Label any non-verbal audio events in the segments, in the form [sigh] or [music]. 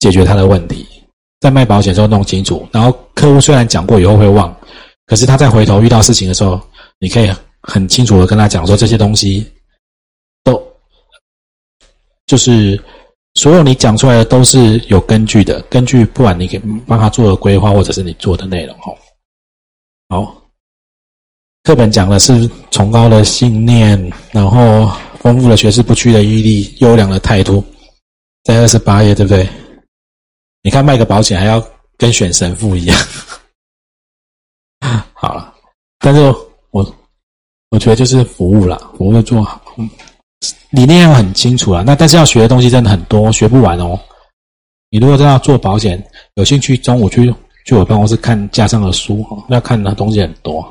解决他的问题。在卖保险时候弄清楚，然后客户虽然讲过以后会忘，可是他在回头遇到事情的时候，你可以很清楚的跟他讲说这些东西都就是所有你讲出来的都是有根据的，根据不管你给帮他做的规划或者是你做的内容哦。好，课本讲的是崇高的信念，然后丰富的学识，不屈的毅力，优良的态度，在二十八页，对不对？你看卖个保险还要跟选神父一样，[laughs] 好了，但是我我觉得就是服务了，服务做好，理念要很清楚啊。那但是要学的东西真的很多，学不完哦。你如果真要做保险，有兴趣中午去去我办公室看架上的书哈，要看的东西很多。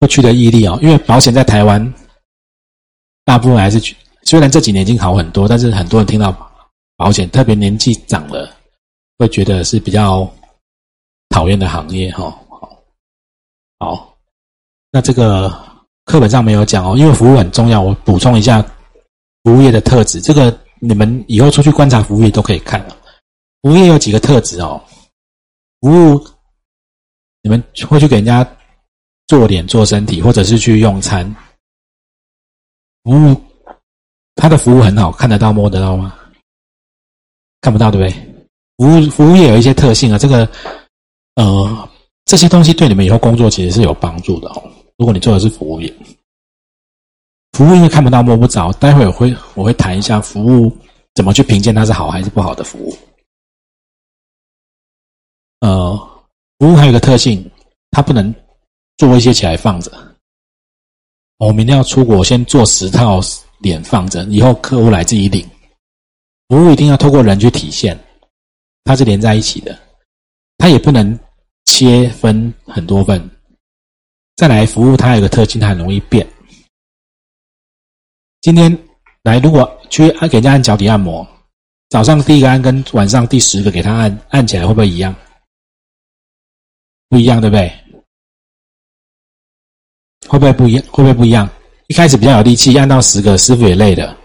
过去的毅力啊，因为保险在台湾大部分还是虽然这几年已经好很多，但是很多人听到。保险特别年纪长了，会觉得是比较讨厌的行业哈。好，好，那这个课本上没有讲哦，因为服务很重要，我补充一下服务业的特质。这个你们以后出去观察服务业都可以看服务业有几个特质哦，服务你们会去给人家做脸、做身体，或者是去用餐，服务他的服务很好，看得到、摸得到吗？看不到对不对？服务服务业有一些特性啊，这个呃这些东西对你们以后工作其实是有帮助的哦。如果你做的是服务业，服务业看不到摸不着，待会我会我会谈一下服务怎么去评鉴它是好还是不好的服务。呃，服务还有一个特性，它不能做一些起来放着。我明天要出国，先做十套脸放着，以后客户来自己领。服务一定要透过人去体现，它是连在一起的，它也不能切分很多份。再来，服务它有个特性，它很容易变。今天来，如果去按给人家按脚底按摩，早上第一个按跟晚上第十个给他按，按起来会不会一样？不一样，对不对？会不会不一样？会不会不一样？一开始比较有力气，按到十个，师傅也累的，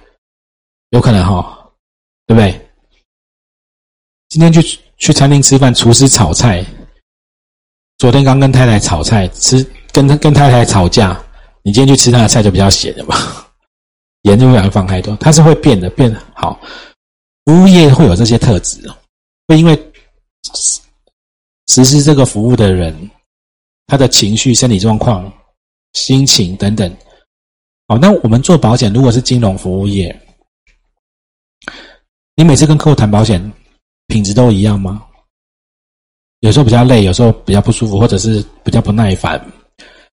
有可能哈。对不对？今天去去餐厅吃饭，厨师炒菜。昨天刚跟太太炒菜，吃跟跟太太吵架。你今天去吃他的菜就比较咸的嘛，[laughs] 盐就不想放太多。它是会变的，变好。服务业会有这些特质，会因为实施这个服务的人，他的情绪、身体状况、心情等等。好，那我们做保险，如果是金融服务业。你每次跟客户谈保险，品质都一样吗？有时候比较累，有时候比较不舒服，或者是比较不耐烦。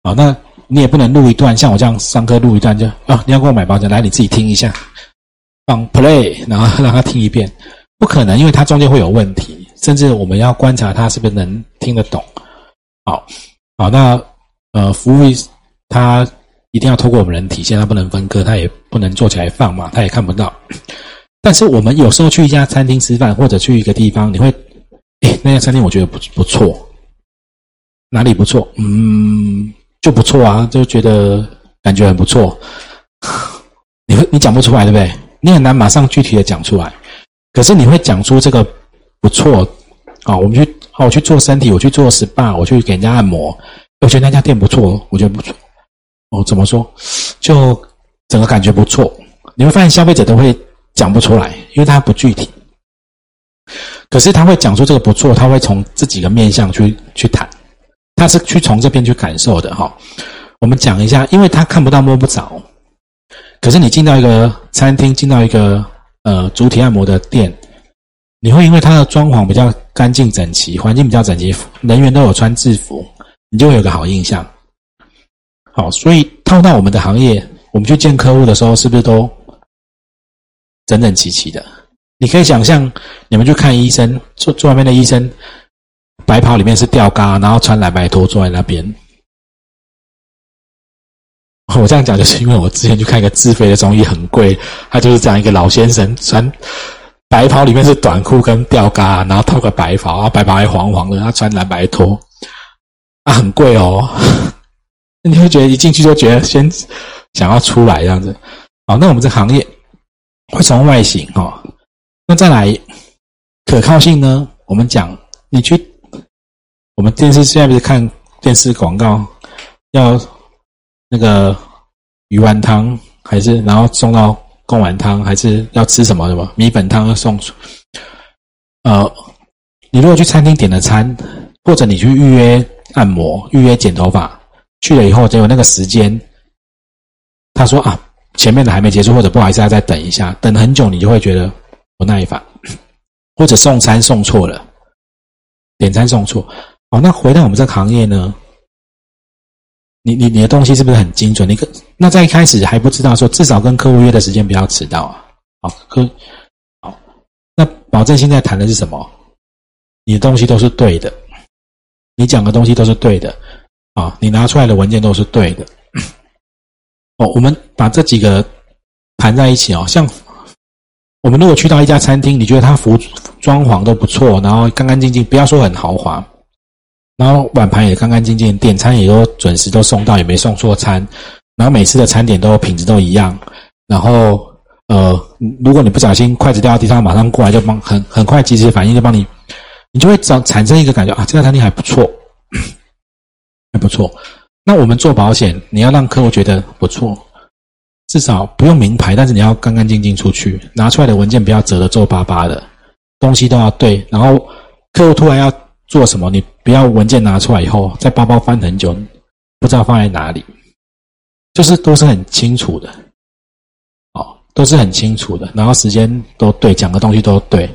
好，那你也不能录一段，像我这样上课录一段，就啊，你要给我买保险，来你自己听一下，放 play，然后让他听一遍，不可能，因为他中间会有问题，甚至我们要观察他是不是能听得懂。好，好，那呃，服务他一定要透过我们人体现，他不能分割，他也不能做起来放嘛，他也看不到。但是我们有时候去一家餐厅吃饭，或者去一个地方，你会，哎，那家餐厅我觉得不不错，哪里不错？嗯，就不错啊，就觉得感觉很不错。你会你讲不出来，对不对？你很难马上具体的讲出来。可是你会讲出这个不错啊，我们去哦，我去做身体，我去做 SPA，我去给人家按摩，我觉得那家店不错，我觉得不错。哦，怎么说？就整个感觉不错。你会发现消费者都会。讲不出来，因为他不具体。可是他会讲出这个不错，他会从这几个面向去去谈，他是去从这边去感受的哈。我们讲一下，因为他看不到摸不着。可是你进到一个餐厅，进到一个呃主体按摩的店，你会因为它的装潢比较干净整齐，环境比较整齐，人员都有穿制服，你就会有个好印象。好，所以套到我们的行业，我们去见客户的时候，是不是都？整整齐齐的，你可以想象，你们去看医生，坐坐外面的医生，白袍里面是吊嘎，然后穿蓝白拖坐在那边。[laughs] 我这样讲，就是因为我之前去看一个自费的中医，很贵，他就是这样一个老先生，穿白袍里面是短裤跟吊嘎，然后套个白袍，然后白袍还黄黄的，他穿蓝白拖，啊，很贵哦。[laughs] 你会觉得一进去就觉得先想要出来这样子。好，那我们这行业。会从外形哈，那再来可靠性呢？我们讲，你去我们电视现在不是看电视广告，要那个鱼丸汤，还是然后送到贡丸汤，还是要吃什么什么米粉汤要送？呃，你如果去餐厅点了餐，或者你去预约按摩、预约剪头发，去了以后，结果那个时间，他说啊。前面的还没结束，或者不好意思，要再等一下，等很久，你就会觉得不耐烦，[laughs] 或者送餐送错了，点餐送错。哦，那回到我们这个行业呢？你你你的东西是不是很精准？你可那在一开始还不知道说，至少跟客户约的时间不要迟到啊。好，可好，那保证现在谈的是什么？你的东西都是对的，你讲的东西都是对的，啊，你拿出来的文件都是对的。哦，我们把这几个盘在一起哦。像我们如果去到一家餐厅，你觉得它服装潢都不错，然后干干净净，不要说很豪华，然后碗盘也干干净净，点餐也都准时都送到，也没送错餐，然后每次的餐点都品质都一样，然后呃，如果你不小心筷子掉到地上，马上过来就帮很很快及时反应就帮你，你就会产产生一个感觉啊，这家餐厅还不错，[coughs] 还不错。那我们做保险，你要让客户觉得不错，至少不用名牌，但是你要干干净净出去，拿出来的文件不要折得皱巴巴的，东西都要对。然后客户突然要做什么，你不要文件拿出来以后，在包包翻很久，不知道放在哪里，就是都是很清楚的，哦，都是很清楚的。然后时间都对，讲的东西都对，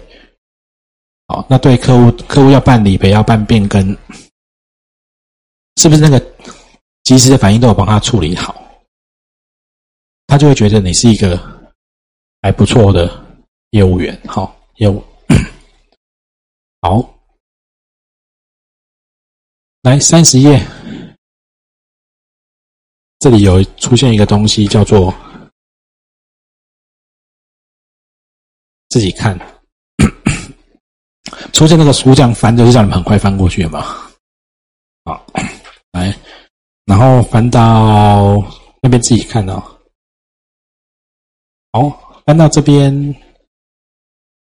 哦，那对客户，客户要办理赔，要办变更，是不是那个？及时的反应都有帮他处理好，他就会觉得你是一个还不错的业务员。好，业务 [coughs] 好，来三十页，这里有出现一个东西叫做 [coughs] 自己看，[coughs] 出现那个书这样翻，就是叫你们很快翻过去嘛。好，来。然后翻到那边自己看哦。好，翻到这边，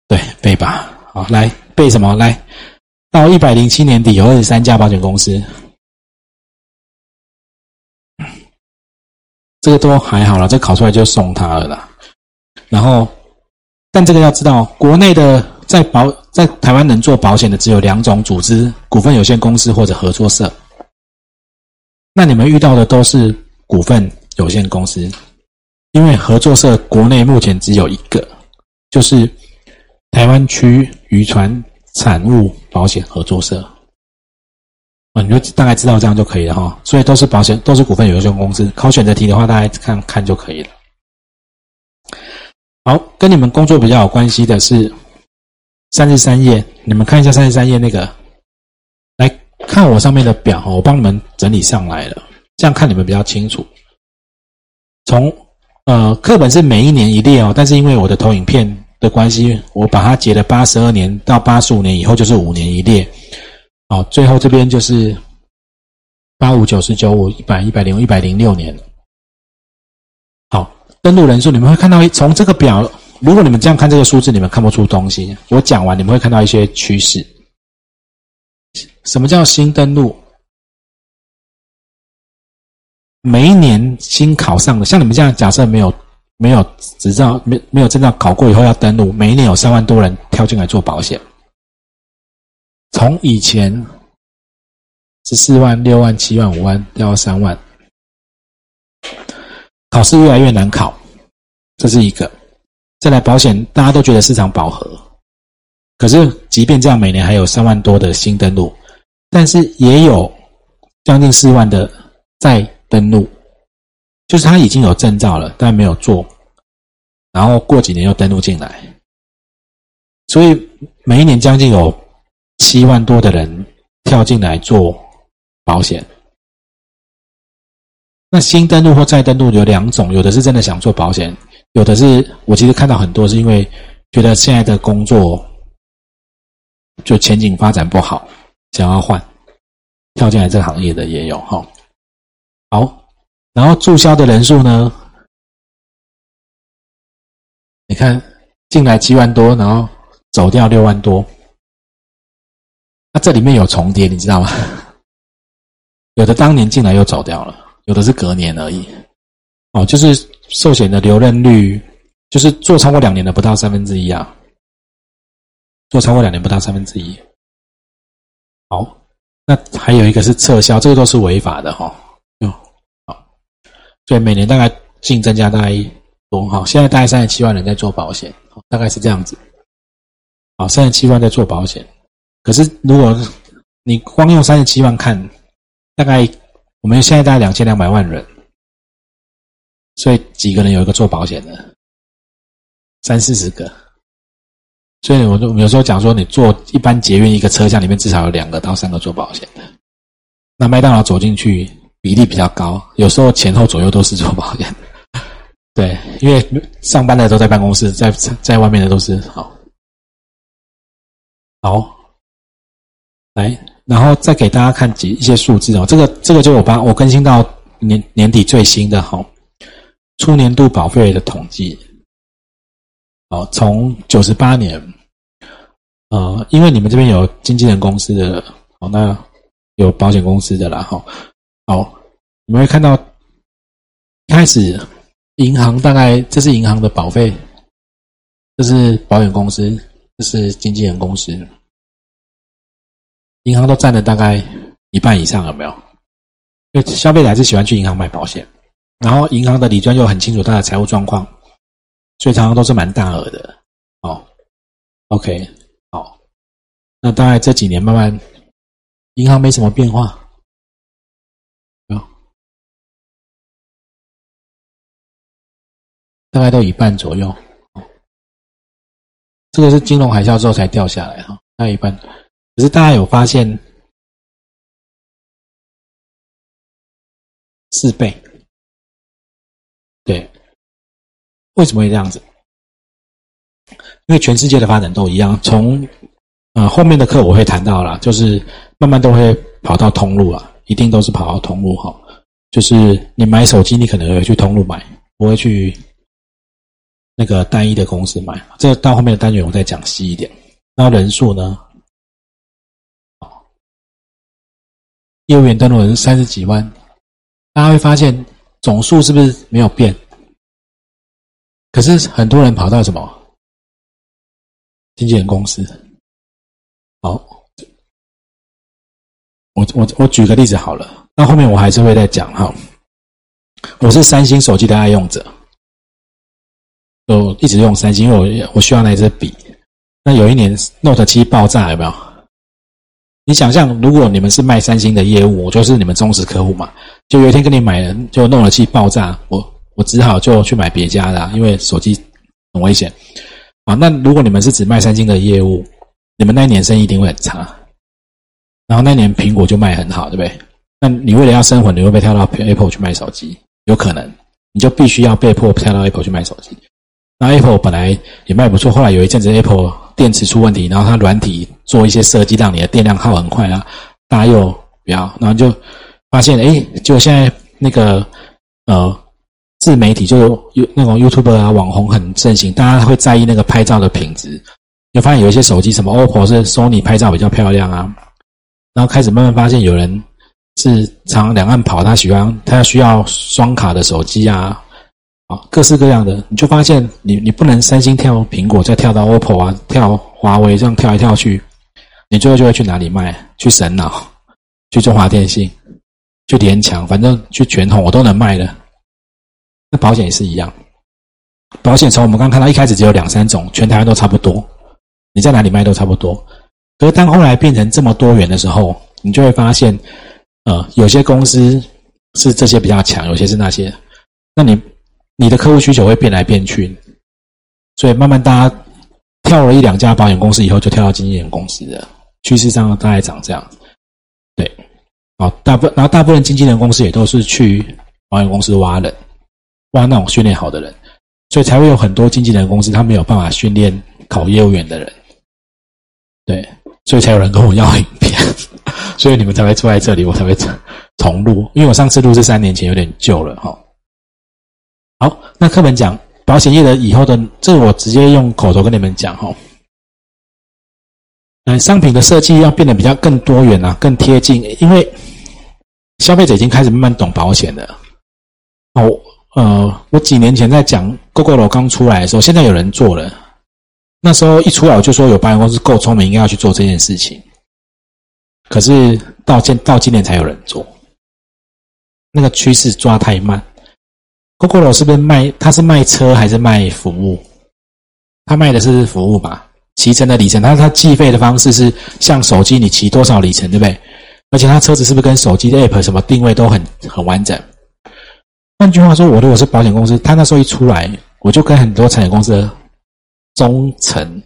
对背吧。好，来背什么？来到一百零七年底有二十三家保险公司，这个都还好了，这考出来就送他了啦。然后，但这个要知道，国内的在保在台湾能做保险的只有两种组织：股份有限公司或者合作社。那你们遇到的都是股份有限公司，因为合作社国内目前只有一个，就是台湾区渔船产物保险合作社。啊，你就大概知道这样就可以了哈。所以都是保险，都是股份有限公司。考选择题的话，大家看看就可以了。好，跟你们工作比较有关系的是三十三页，你们看一下三十三页那个。看我上面的表我帮你们整理上来了，这样看你们比较清楚。从呃课本是每一年一列哦，但是因为我的投影片的关系，我把它截了八十二年到八十五年以后就是五年一列。好，最后这边就是八五九十九五一百一百零一百零六年。好，登录人数你们会看到从这个表，如果你们这样看这个数字，你们看不出东西。我讲完你们会看到一些趋势。什么叫新登录？每一年新考上的，像你们这样，假设没有没有执照，没没有证照考过以后要登录，每一年有三万多人跳进来做保险。从以前十四万、六万、七万、五万掉到三万，考试越来越难考，这是一个。再来保险，大家都觉得市场饱和，可是即便这样，每年还有三万多的新登录。但是也有将近四万的在登录，就是他已经有证照了，但没有做，然后过几年又登录进来，所以每一年将近有七万多的人跳进来做保险。那新登录或再登录有两种，有的是真的想做保险，有的是我其实看到很多是因为觉得现在的工作就前景发展不好。想要换，跳进来这个行业的也有哈。好，然后注销的人数呢？你看进来七万多，然后走掉六万多。那这里面有重叠，你知道吗？[laughs] 有的当年进来又走掉了，有的是隔年而已。哦，就是寿险的留任率，就是做超过两年的不到三分之一啊，做超过两年不到三分之一。好，那还有一个是撤销，这个都是违法的哈。哟，好，所以每年大概净增加大概多哈，现在大概三十七万人在做保险，大概是这样子。好，三十七万在做保险。可是，如果你光用三十七万看，大概我们现在大概两千两百万人，所以几个人有一个做保险的，三四十个。所以我就有时候讲说，你坐一般捷运一个车厢里面至少有两个到三个做保险的。那麦当劳走进去比例比较高，有时候前后左右都是做保险的。[laughs] 对，因为上班的都在办公室，在在外面的都是好，好。来，然后再给大家看几一些数字哦。这个这个就我把我更新到年年底最新的哈，初年度保费的统计。哦，从九十八年，呃，因为你们这边有经纪人公司的哦，那有保险公司的啦哈。好，你们会看到，开始银行大概这是银行的保费，这是保险公司，这是经纪人公司。银行都占了大概一半以上，有没有？因为消费者还是喜欢去银行买保险，然后银行的理专又很清楚他的财务状况，所以常常都是蛮大额的。哦，OK，那大概这几年慢慢银行没什么变化，啊，大概都一半左右。这个是金融海啸之后才掉下来哈，大概一半。可是大家有发现四倍？对，为什么会这样子？因为全世界的发展都一样，从呃后面的课我会谈到了，就是慢慢都会跑到通路啊，一定都是跑到通路哈。就是你买手机，你可能会去通路买，不会去那个单一的公司买。这到后面的单元我再讲细一点。那人数呢？业务员登录人三十几万，大家会发现总数是不是没有变？可是很多人跑到什么经纪人公司？好，我我我举个例子好了，那后面我还是会再讲哈。我是三星手机的爱用者，就一直用三星，因为我我需要那支笔。那有一年 Note 七爆炸，有没有？你想象，如果你们是卖三星的业务，我就是你们忠实客户嘛。就有一天跟你买了，就弄了气爆炸，我我只好就去买别家的，因为手机很危险啊。那如果你们是只卖三星的业务，你们那一年生意一定会很差。然后那年苹果就卖很好，对不对？那你为了要生活，你会不会跳到 Apple 去卖手机？有可能，你就必须要被迫跳到 Apple 去卖手机。那 Apple 本来也卖不错，后来有一阵子 Apple 电池出问题，然后它软体做一些设计，让你的电量耗很快啊，大家又不要，然后就发现，哎，就现在那个呃自媒体就有那种 YouTube 啊网红很盛行，大家会在意那个拍照的品质，就发现有一些手机什么 OPPO 是 Sony 拍照比较漂亮啊，然后开始慢慢发现有人是常两岸跑，他喜欢他需要双卡的手机啊。啊各式各样的，你就发现你你不能三星跳苹果，再跳到 OPPO 啊，跳华为这样跳来跳去，你最后就会去哪里卖？去神脑，去中华电信，去联强，反正去全通我都能卖的。那保险也是一样，保险从我们刚看到一开始只有两三种，全台湾都差不多，你在哪里卖都差不多。可是当后来变成这么多元的时候，你就会发现，呃，有些公司是这些比较强，有些是那些，那你。你的客户需求会变来变去，所以慢慢大家跳了一两家保险公司以后，就跳到经纪人公司的趋势上大概长这样。对，好，大部然后大部分经纪人公司也都是去保险公司挖人，挖那种训练好的人，所以才会有很多经纪人公司他没有办法训练考业务员的人。对，所以才有人跟我要影片，[laughs] 所以你们才会坐在这里，我才会重录，因为我上次录是三年前，有点旧了哈。好，那课本讲保险业的以后的，这我直接用口头跟你们讲哈。嗯，商品的设计要变得比较更多元啊，更贴近，因为消费者已经开始慢慢懂保险了。哦，呃，我几年前在讲 GoGo 刚出来的时候，现在有人做了。那时候一出来，我就说有保险公司够聪明，应该要去做这件事情。可是到今到今年才有人做，那个趋势抓太慢。GoGo 是不是卖？他是卖车还是卖服务？他卖的是服务吧？骑乘的里程，他他计费的方式是像手机，你骑多少里程，对不对？而且他车子是不是跟手机的 App 什么定位都很很完整？换句话说，我如果是保险公司，他那时候一出来，我就跟很多产险公司中层，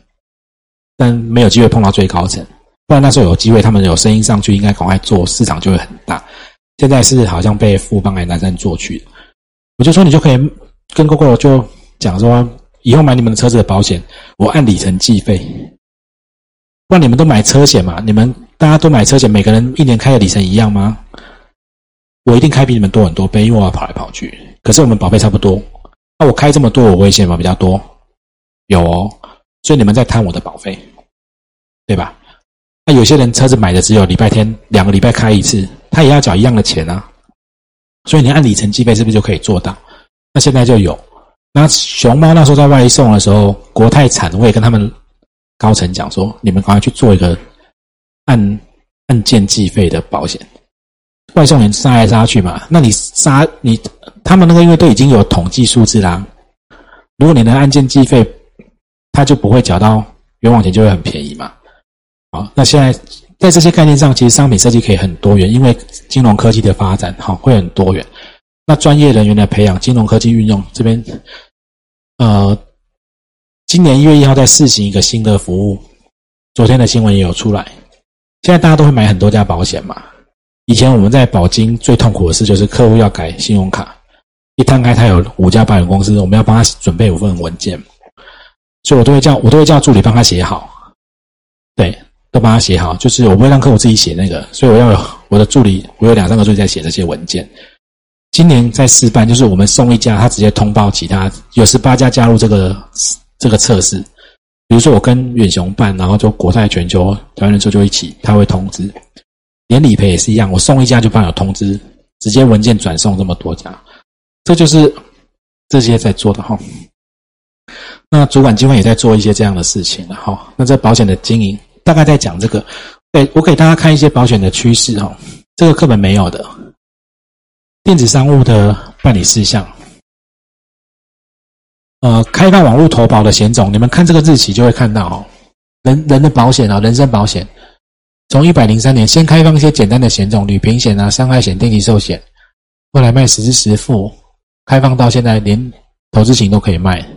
但没有机会碰到最高层。不然那时候有机会，他们有声音上去，应该赶快做，市场就会很大。现在是好像被富邦还南山做去我就说你就可以跟 GoGo 就讲说。以后买你们的车子的保险，我按里程计费。不然你们都买车险嘛？你们大家都买车险，每个人一年开的里程一样吗？我一定开比你们多很多倍，因为我要跑来跑去。可是我们保费差不多，那我开这么多，我危险吗？比较多，有哦。所以你们在贪我的保费，对吧？那有些人车子买的只有礼拜天两个礼拜开一次，他也要缴一样的钱啊。所以你按里程计费是不是就可以做到？那现在就有。那熊猫那时候在外送的时候，国泰产我也跟他们高层讲说，你们赶快去做一个按按件计费的保险。外送员杀来杀去嘛，那你杀你他们那个因为都已经有统计数字啦。如果你能按件计费，他就不会缴到冤枉钱，就会很便宜嘛。好，那现在在这些概念上，其实商品设计可以很多元，因为金融科技的发展，好会很多元。那专业人员的培养，金融科技运用这边。呃，今年一月一号在试行一个新的服务，昨天的新闻也有出来。现在大家都会买很多家保险嘛。以前我们在保金最痛苦的事就是客户要改信用卡，一摊开他有五家保险公司，我们要帮他准备五份文件，所以我都会叫我都会叫助理帮他写好，对，都帮他写好，就是我不会让客户自己写那个，所以我要有我的助理，我有两三个助理在写这些文件。今年在试办，就是我们送一家，他直接通报其他有十八家加入这个这个测试。比如说我跟远雄办，然后就国泰全球台湾人寿就一起，他会通知。连理赔也是一样，我送一家就帮有通知，直接文件转送这么多家，这就是这些在做的哈。那主管机关也在做一些这样的事情了哈。那这保险的经营大概在讲这个，对我给大家看一些保险的趋势哈，这个课本没有的。电子商务的办理事项，呃，开放网络投保的险种，你们看这个日期就会看到哦。人人的保险啊，人身保险，从一百零三年先开放一些简单的险种，旅平险啊、伤害险、定期寿险，后来卖实支实付，开放到现在连投资型都可以卖，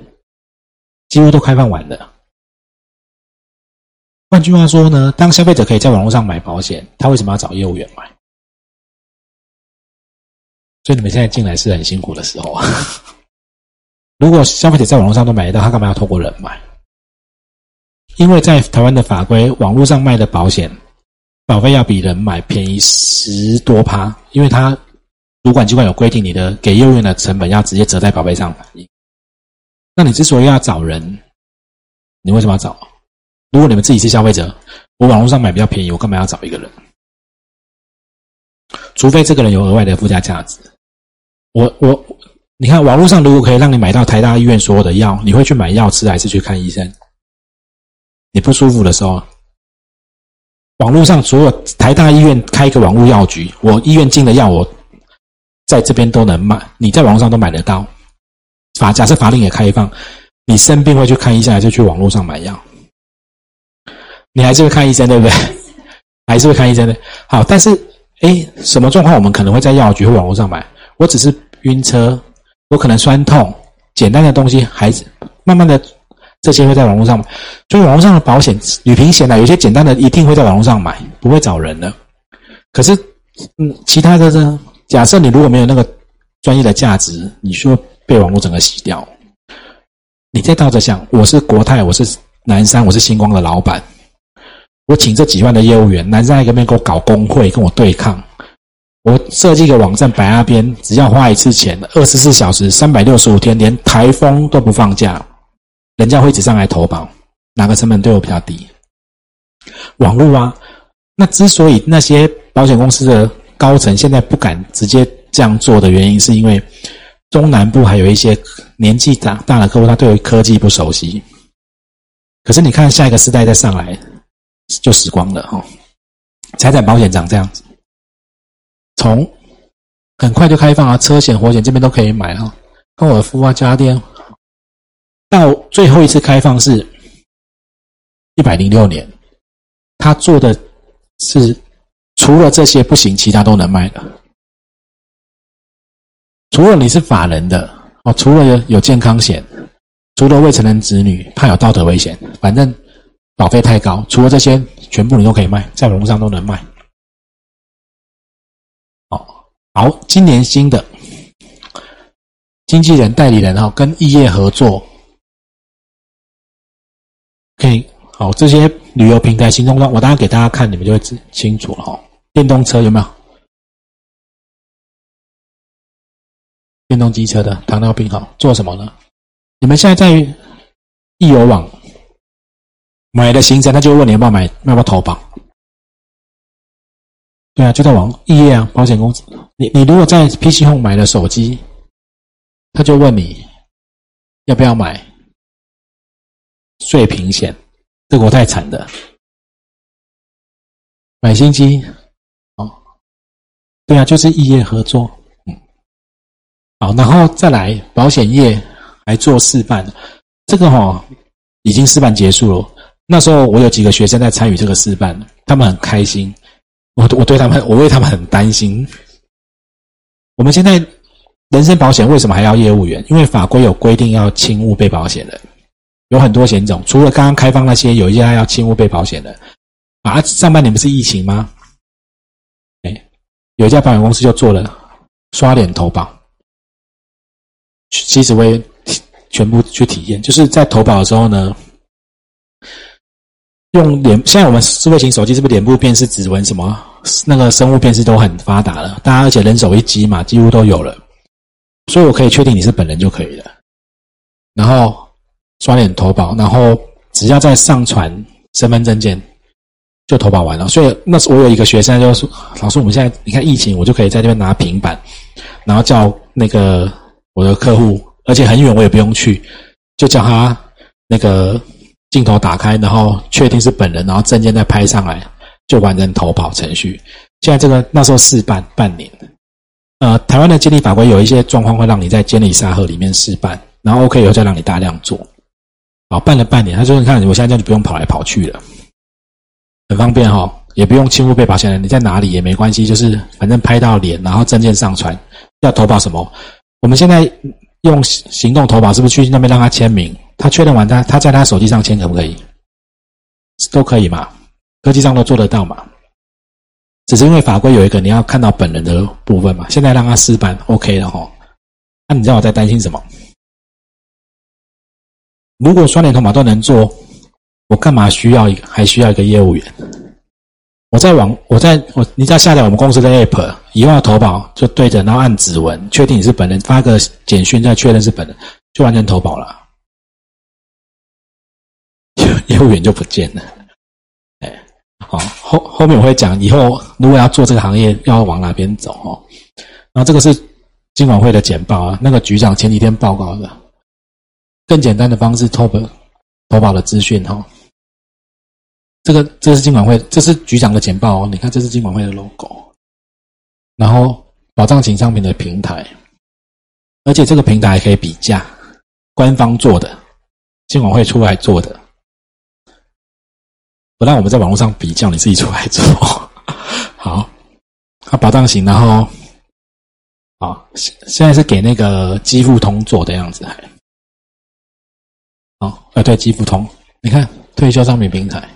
几乎都开放完了。换句话说呢，当消费者可以在网络上买保险，他为什么要找业务员买？所以你们现在进来是很辛苦的时候啊！[laughs] 如果消费者在网络上都买得到，他干嘛要透过人买？因为在台湾的法规，网络上卖的保险保费要比人买便宜十多趴，因为他主管机关有规定，你的给业务员的成本要直接折在保费上。那你之所以要找人，你为什么要找？如果你们自己是消费者，我网络上买比较便宜，我干嘛要找一个人？除非这个人有额外的附加价值。我我，你看网络上如果可以让你买到台大医院所有的药，你会去买药吃还是去看医生？你不舒服的时候，网络上所有台大医院开一个网络药局，我医院进的药我在这边都能卖，你在网络上都买得到。法假设法令也开放，你生病会去看医生还是去网络上买药？你还是会看医生对不对？[laughs] 还是会看医生的。好，但是哎，什么状况我们可能会在药局或网络上买？我只是晕车，我可能酸痛，简单的东西还是慢慢的这些会在网络上买。所以网络上的保险、旅平险呢，有些简单的一定会在网络上买，不会找人的。可是，嗯，其他的呢？假设你如果没有那个专业的价值，你说被网络整个洗掉，你再倒着想，我是国泰，我是南山，我是星光的老板，我请这几万的业务员，南山一个面给我搞工会，跟我对抗。我设计一个网站摆那边，只要花一次钱，二十四小时、三百六十五天，连台风都不放假，人家会一直上来投保，哪个成本对我比较低？网络啊。那之所以那些保险公司的高层现在不敢直接这样做的原因，是因为中南部还有一些年纪大大的客户，他对于科技不熟悉。可是你看下一个时代再上来，就死光了哈。财产保险长这样子，从很快就开放啊，车险、火险这边都可以买哈，高尔夫啊、家电，到最后一次开放是一百零六年，他做的。是除了这些不行，其他都能卖的。除了你是法人的哦，除了有有健康险，除了未成年子女怕有道德危险，反正保费太高。除了这些，全部你都可以卖，在网络上都能卖。哦，好，今年新的经纪人代理人哈，跟异业合作，可以。好，这些旅游平台、行动端，我待会给大家看，你们就会清清楚了哈。电动车有没有？电动机车的糖尿病哈做什么呢？你们现在在易游网买的行程，他就问你要不要买，要不要投保？对啊，就在网易业啊，保险公司。你你如果在 PC Home 买了手机，他就问你要不要买税平险。这国太惨的，买新机哦，对啊，就是异业合作，好，然后再来保险业来做示范，这个哈已经示范结束了。那时候我有几个学生在参与这个示范，他们很开心，我我对他们，[laughs] 我为他们很担心。我们现在人身保险为什么还要业务员？因为法规有规定要轻误被保险人。有很多险种，除了刚刚开放那些，有一些要轻误被保险的。啊，上半年不是疫情吗？哎，有一家保险公司就做了刷脸投保，其实我也全部去体验，就是在投保的时候呢，用脸，现在我们智慧型手机是不是脸部辨识、指纹什么那个生物辨识都很发达了？大家而且人手一机嘛，几乎都有了，所以我可以确定你是本人就可以了。然后。刷脸投保，然后只要再上传身份证件，就投保完了。所以那时我有一个学生就说：“老师，我们现在你看疫情，我就可以在这边拿平板，然后叫那个我的客户，而且很远我也不用去，就叫他那个镜头打开，然后确定是本人，然后证件再拍上来，就完成投保程序。现在这个那时候试办半年，呃，台湾的监理法规有一些状况会让你在监理沙盒里面试办，然后 OK 以后再让你大量做。”好，办了半年，他说：“你看，我现在这样就不用跑来跑去了，很方便哈，也不用轻误被保险人，你在哪里也没关系，就是反正拍到脸，然后证件上传，要投保什么，我们现在用行动投保，是不是去那边让他签名？他确认完，他他在他手机上签可不可以？都可以嘛，科技上都做得到嘛，只是因为法规有一个你要看到本人的部分嘛，现在让他私办 OK 了哈，那你知道我在担心什么？”如果双联投保都能做，我干嘛需要一个还需要一个业务员？我在网，我在我，你只要下载我们公司的 app，以后要投保就对着，然后按指纹确定你是本人，发个简讯再确认是本人，就完成投保了。业 [laughs] 业务员就不见了。[laughs] 哎，好，后后面我会讲，以后如果要做这个行业，要往哪边走哦。然后这个是金管会的简报啊，那个局长前几天报告的。更简单的方式投保投保的资讯哈，这个这是金管会，这是局长的简报哦。你看，这是金管会的 logo，然后保障型商品的平台，而且这个平台还可以比价，官方做的，金管会出来做的，不让我们在网络上比较，你自己出来做。[laughs] 好，啊，保障型，然后，啊，现现在是给那个基付通做的样子，还。哦，啊，对，积付通，你看退休商品平台，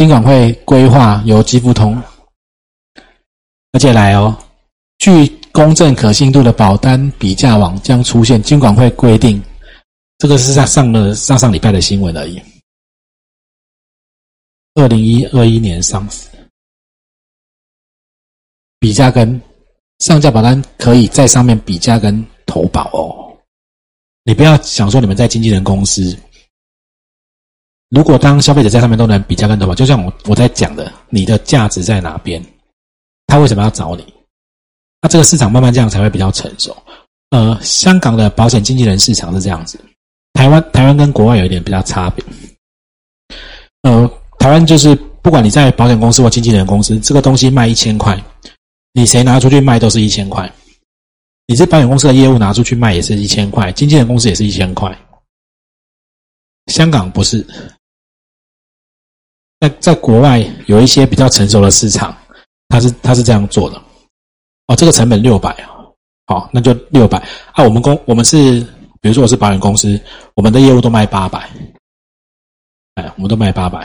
金管会规划由积付通，而且来哦，具公正可信度的保单比价网将出现。金管会规定，这个是在上了上上礼拜的新闻而已。二零一二一年上市，比价跟上架保单可以在上面比价跟投保哦。你不要想说你们在经纪人公司，如果当消费者在上面都能比价跟投保，就像我我在讲的，你的价值在哪边？他为什么要找你？那这个市场慢慢这样才会比较成熟。呃，香港的保险经纪人市场是这样子，台湾台湾跟国外有一点比较差别。呃，台湾就是不管你在保险公司或经纪人公司，这个东西卖一千块，你谁拿出去卖都是一千块。你这保险公司的业务拿出去卖也是一千块，经纪人公司也是一千块。香港不是，在在国外有一些比较成熟的市场。他是他是这样做的，哦，这个成本六百好，那就六百啊。我们公我们是，比如说我是保险公司，我们的业务都卖八百，哎，我们都卖八百，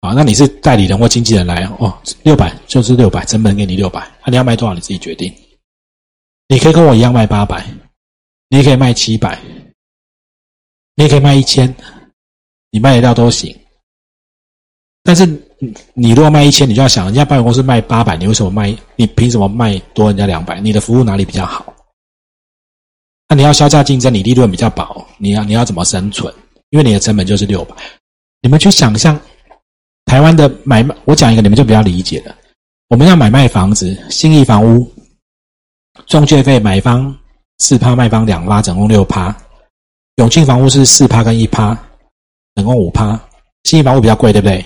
啊，那你是代理人或经纪人来哦，六百就是六百，成本给你六百，那你要卖多少你自己决定。你可以跟我一样卖八百，你也可以卖七百，你也可以卖一千，你卖得到都行，但是。你如果卖一千，你就要想，人家保险公司卖八百，你为什么卖？你凭什么卖多人家两百？你的服务哪里比较好？那你要销价竞争，你利润比较薄，你要你要怎么生存？因为你的成本就是六百。你们去想象台湾的买卖，我讲一个你们就比较理解了。我们要买卖房子，新义房屋，中介费买方四趴，卖方两趴，总共六趴。永庆房屋是四趴跟一趴，总共五趴。新义房屋比较贵，对不对？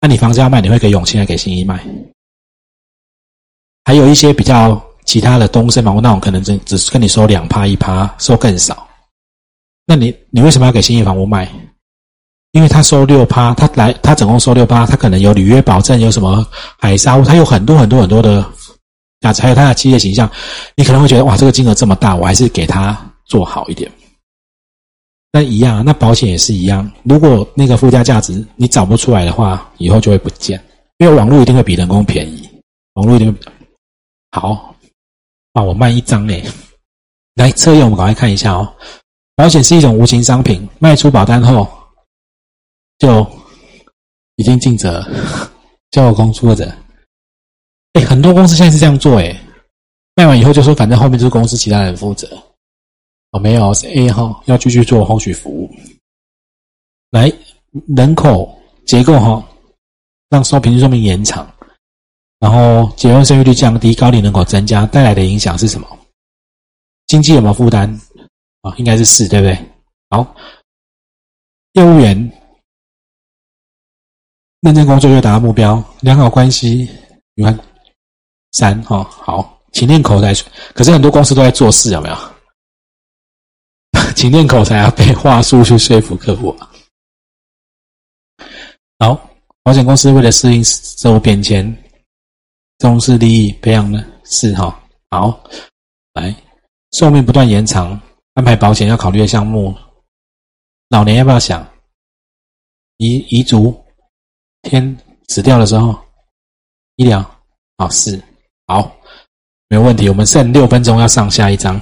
那你房子要卖，你会给永庆还给新一卖？还有一些比较其他的东升房屋，那种可能只只是跟你收两趴一趴，收更少。那你你为什么要给新一房屋卖？因为他收六趴，他来他总共收六趴，他可能有履约保证，有什么海沙屋，他有很多很多很多的价值，还有他的企业形象，你可能会觉得哇，这个金额这么大，我还是给他做好一点。那一样，那保险也是一样。如果那个附加价值你找不出来的话，以后就会不见。因为网络一定会比人工便宜，网络一定好。啊，我卖一张诶，来测验，我们赶快看一下哦。保险是一种无形商品，卖出保单后就已经尽责，[laughs] 交公司负责。哎，很多公司现在是这样做，哎，卖完以后就说，反正后面就是公司其他人负责。哦，没有，是 A 哈，要继续做后续服务。来，人口结构哈，让寿平均寿命延长，然后结婚生育率降低，高龄人口增加带来的影响是什么？经济有没有负担？啊，应该是四，对不对？好，业务员认真工作就达到目标，良好关系，你看三哈，好，勤练口才。可是很多公司都在做事，有没有？请练口才要背话术去说服客户。好，保险公司为了适应社会变迁，重视利益培养呢是哈。好，来，寿命不断延长，安排保险要考虑的项目，老年要不要想遗遗嘱？天死掉的时候，医疗好是好，没有问题。我们剩六分钟要上下一章。